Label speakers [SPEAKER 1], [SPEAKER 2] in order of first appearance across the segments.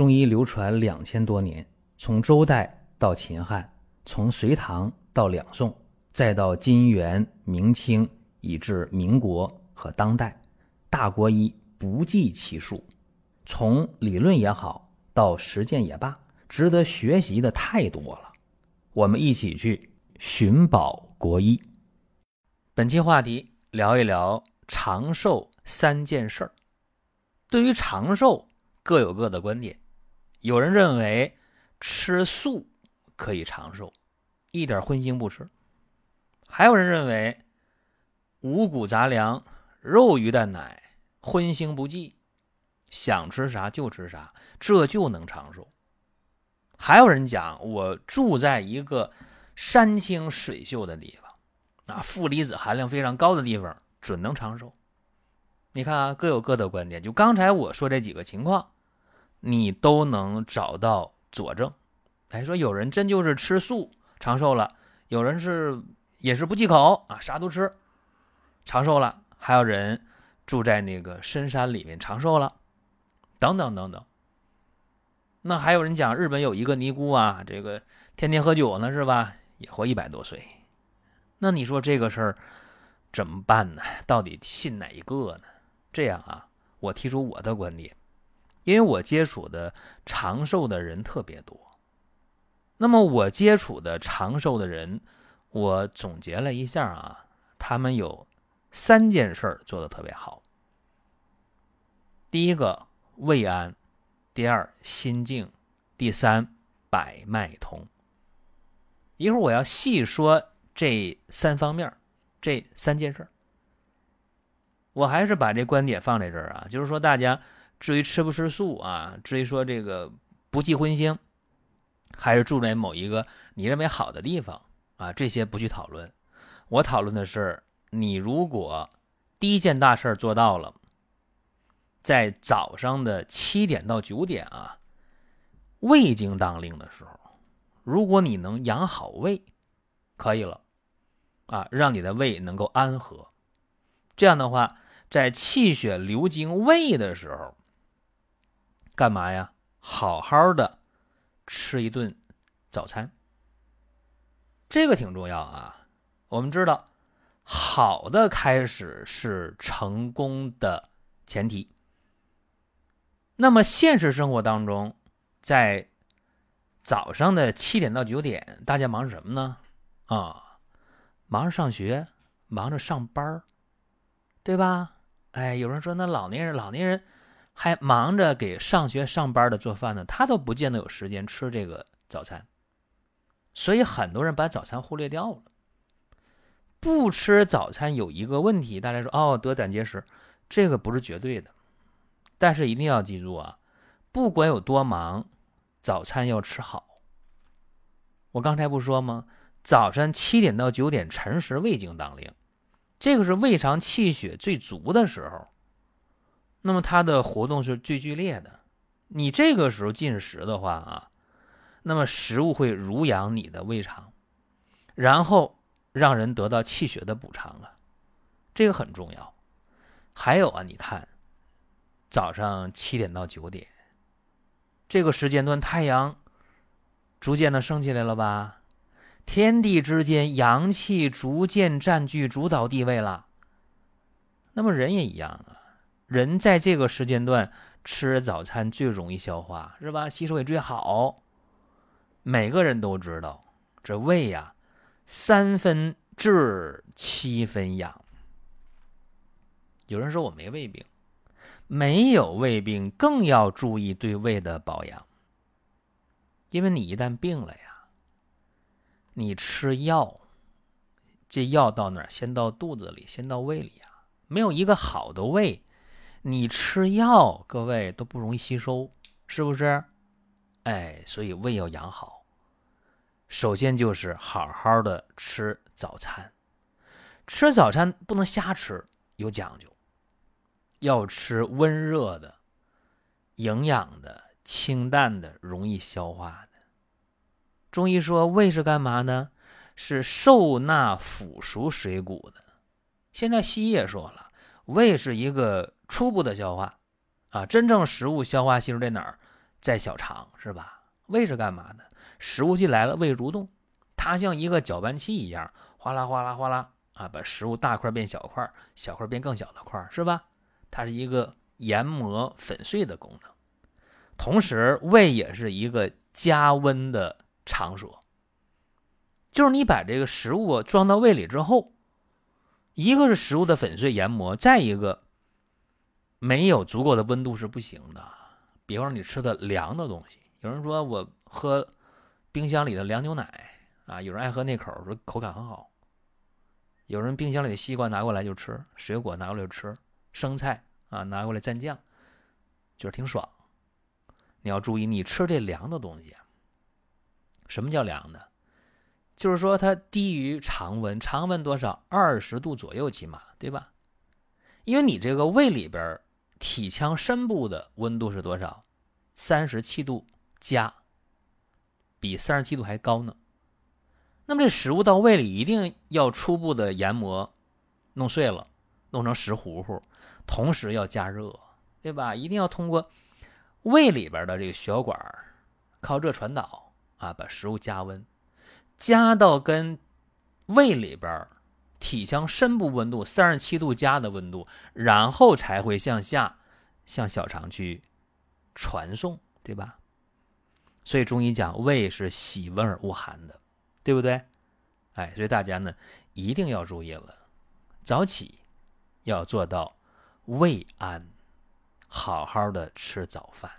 [SPEAKER 1] 中医流传两千多年，从周代到秦汉，从隋唐到两宋，再到金元明清，以至民国和当代，大国医不计其数。从理论也好，到实践也罢，值得学习的太多了。我们一起去寻宝国医。本期话题聊一聊长寿三件事儿。对于长寿，各有各的观点。有人认为吃素可以长寿，一点荤腥不吃；还有人认为五谷杂粮、肉鱼蛋奶荤腥不忌，想吃啥就吃啥，这就能长寿。还有人讲，我住在一个山清水秀的地方，啊，负离子含量非常高的地方，准能长寿。你看啊，各有各的观点。就刚才我说这几个情况，你都能找到佐证。哎，说有人真就是吃素长寿了，有人是也是不忌口啊，啥都吃长寿了，还有人住在那个深山里面长寿了，等等等等。那还有人讲日本有一个尼姑啊，这个天天喝酒呢，是吧？也活一百多岁。那你说这个事儿怎么办呢？到底信哪一个呢？这样啊，我提出我的观点，因为我接触的长寿的人特别多。那么我接触的长寿的人，我总结了一下啊，他们有三件事做的特别好。第一个胃安，第二心静，第三百脉通。一会儿我要细说这三方面，这三件事。我还是把这观点放在这儿啊，就是说，大家至于吃不吃素啊，至于说这个不忌荤腥，还是住在某一个你认为好的地方啊，这些不去讨论。我讨论的是，你如果第一件大事做到了，在早上的七点到九点啊，胃经当令的时候，如果你能养好胃，可以了啊，让你的胃能够安和。这样的话，在气血流经胃的时候，干嘛呀？好好的吃一顿早餐，这个挺重要啊。我们知道，好的开始是成功的前提。那么现实生活当中，在早上的七点到九点，大家忙什么呢？啊，忙着上学，忙着上班。对吧？哎，有人说那老年人，老年人还忙着给上学上班的做饭呢，他都不见得有时间吃这个早餐，所以很多人把早餐忽略掉了。不吃早餐有一个问题，大家说哦得胆结石，这个不是绝对的，但是一定要记住啊，不管有多忙，早餐要吃好。我刚才不说吗？早晨七点到九点辰时，胃经当令。这个是胃肠气血最足的时候，那么它的活动是最剧烈的。你这个时候进食的话啊，那么食物会濡养你的胃肠，然后让人得到气血的补偿啊，这个很重要。还有啊，你看，早上七点到九点这个时间段，太阳逐渐的升起来了吧？天地之间，阳气逐渐占据主导地位了。那么人也一样啊，人在这个时间段吃早餐最容易消化，是吧？吸收也最好。每个人都知道，这胃呀，三分治，七分养。有人说我没胃病，没有胃病更要注意对胃的保养，因为你一旦病了呀。你吃药，这药到哪儿？先到肚子里，先到胃里啊！没有一个好的胃，你吃药，各位都不容易吸收，是不是？哎，所以胃要养好，首先就是好好的吃早餐。吃早餐不能瞎吃，有讲究，要吃温热的、营养的、清淡的、容易消化的。中医说胃是干嘛呢？是受纳腐熟水谷的。现在西医也说了，胃是一个初步的消化，啊，真正食物消化吸收在哪儿？在小肠，是吧？胃是干嘛的？食物进来了，胃蠕动，它像一个搅拌器一样，哗啦哗啦哗啦啊，把食物大块变小块，小块变更小的块，是吧？它是一个研磨粉碎的功能。同时，胃也是一个加温的场所，就是你把这个食物装到胃里之后，一个是食物的粉碎研磨，再一个没有足够的温度是不行的。比方说你吃的凉的东西，有人说我喝冰箱里的凉牛奶啊，有人爱喝那口，说口感很好。有人冰箱里的西瓜拿过来就吃，水果拿过来就吃，生菜啊拿过来蘸酱，就是挺爽。你要注意，你吃这凉的东西啊。什么叫凉的？就是说它低于常温，常温多少？二十度左右起码，对吧？因为你这个胃里边体腔深部的温度是多少？三十七度加，比三十七度还高呢。那么这食物到胃里一定要初步的研磨，弄碎了，弄成石糊糊，同时要加热，对吧？一定要通过。胃里边的这个血管靠热传导啊，把食物加温，加到跟胃里边体腔深部温度三十七度加的温度，然后才会向下向小肠去传送，对吧？所以中医讲胃是喜温而恶寒的，对不对？哎，所以大家呢一定要注意了，早起要做到胃安。好好的吃早饭，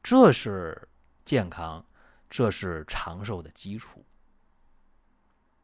[SPEAKER 1] 这是健康，这是长寿的基础。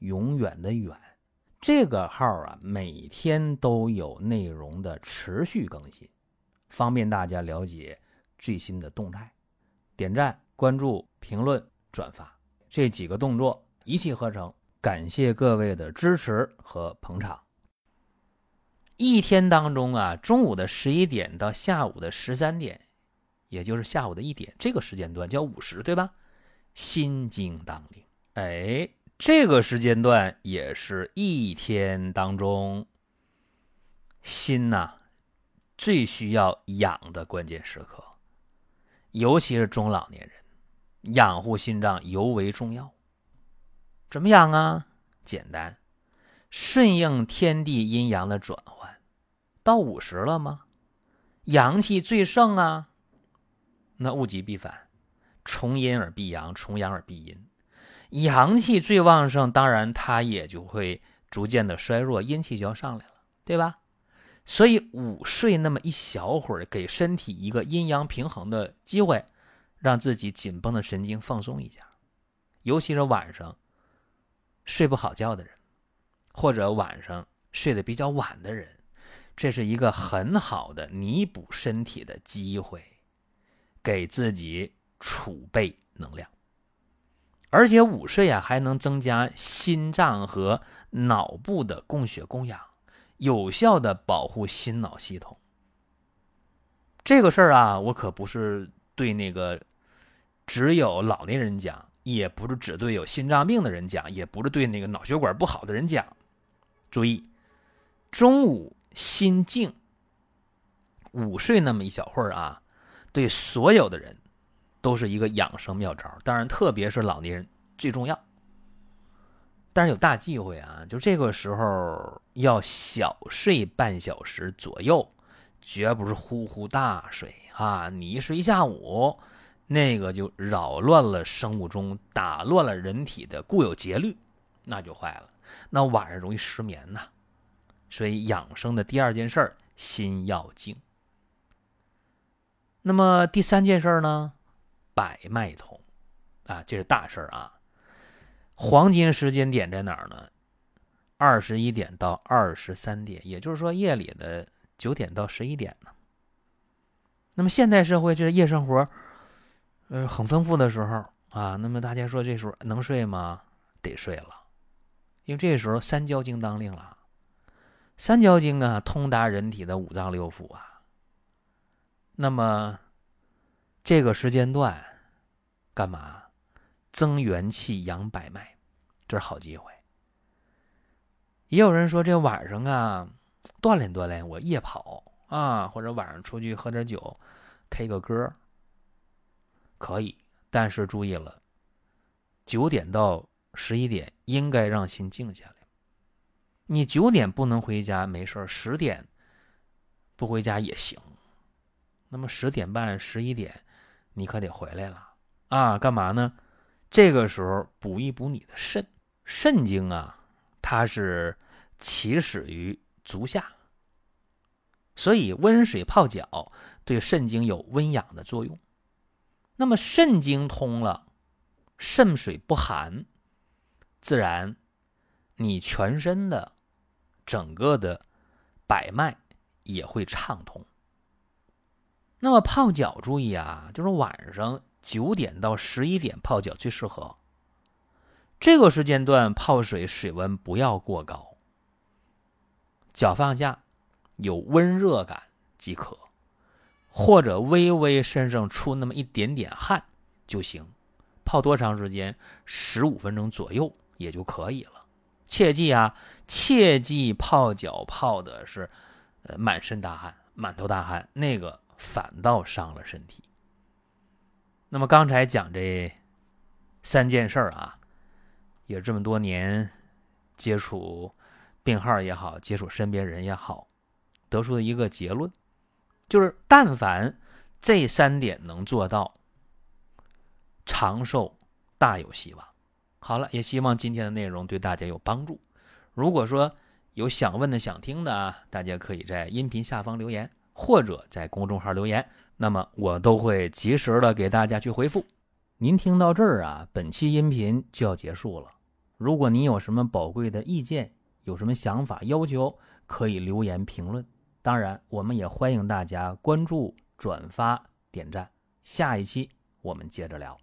[SPEAKER 1] 永远的远。这个号啊，每天都有内容的持续更新，方便大家了解最新的动态。点赞、关注、评论、转发这几个动作一气呵成，感谢各位的支持和捧场。一天当中啊，中午的十一点到下午的十三点，也就是下午的一点，这个时间段叫午时，对吧？心经当令，哎，这个时间段也是一天当中心呐最需要养的关键时刻，尤其是中老年人，养护心脏尤为重要。怎么养啊？简单，顺应天地阴阳的转换。到五十了吗？阳气最盛啊，那物极必反，重阴而必阳，重阳而必阴。阳气最旺盛，当然它也就会逐渐的衰弱，阴气就要上来了，对吧？所以午睡那么一小会儿，给身体一个阴阳平衡的机会，让自己紧绷的神经放松一下。尤其是晚上睡不好觉的人，或者晚上睡得比较晚的人。这是一个很好的弥补身体的机会，给自己储备能量。而且午睡啊，还能增加心脏和脑部的供血供氧，有效的保护心脑系统。这个事儿啊，我可不是对那个只有老年人讲，也不是只对有心脏病的人讲，也不是对那个脑血管不好的人讲。注意，中午。心静，午睡那么一小会儿啊，对所有的人都是一个养生妙招。当然，特别是老年人最重要。但是有大忌讳啊，就这个时候要小睡半小时左右，绝不是呼呼大睡啊！你一睡一下午，那个就扰乱了生物钟，打乱了人体的固有节律，那就坏了。那晚上容易失眠呐。所以养生的第二件事儿，心要静。那么第三件事儿呢，百脉通，啊，这是大事儿啊。黄金时间点在哪儿呢？二十一点到二十三点，也就是说夜里的九点到十一点呢。那么现代社会这夜生活呃，很丰富的时候啊，那么大家说这时候能睡吗？得睡了，因为这时候三焦经当令了。三焦经啊，通达人体的五脏六腑啊。那么这个时间段干嘛？增元气、养百脉，这是好机会。也有人说这晚上啊，锻炼锻炼，我夜跑啊，或者晚上出去喝点酒，K 个歌。可以，但是注意了，九点到十一点应该让心静下来。你九点不能回家没事十点不回家也行。那么十点半、十一点，你可得回来了啊！干嘛呢？这个时候补一补你的肾，肾经啊，它是起始于足下，所以温水泡脚对肾经有温养的作用。那么肾经通了，肾水不寒，自然你全身的整个的百脉也会畅通。那么泡脚注意啊，就是晚上九点到十一点泡脚最适合。这个时间段泡水水温不要过高，脚放下有温热感即可。或者微微身上出那么一点点汗就行，泡多长时间？十五分钟左右也就可以了。切记啊，切记泡脚泡的是，呃，满身大汗、满头大汗，那个反倒伤了身体。那么刚才讲这三件事儿啊，也这么多年接触病号也好，接触身边人也好，得出的一个结论。就是，但凡这三点能做到，长寿大有希望。好了，也希望今天的内容对大家有帮助。如果说有想问的、想听的啊，大家可以在音频下方留言，或者在公众号留言，那么我都会及时的给大家去回复。您听到这儿啊，本期音频就要结束了。如果您有什么宝贵的意见，有什么想法、要求，可以留言评论。当然，我们也欢迎大家关注、转发、点赞。下一期我们接着聊。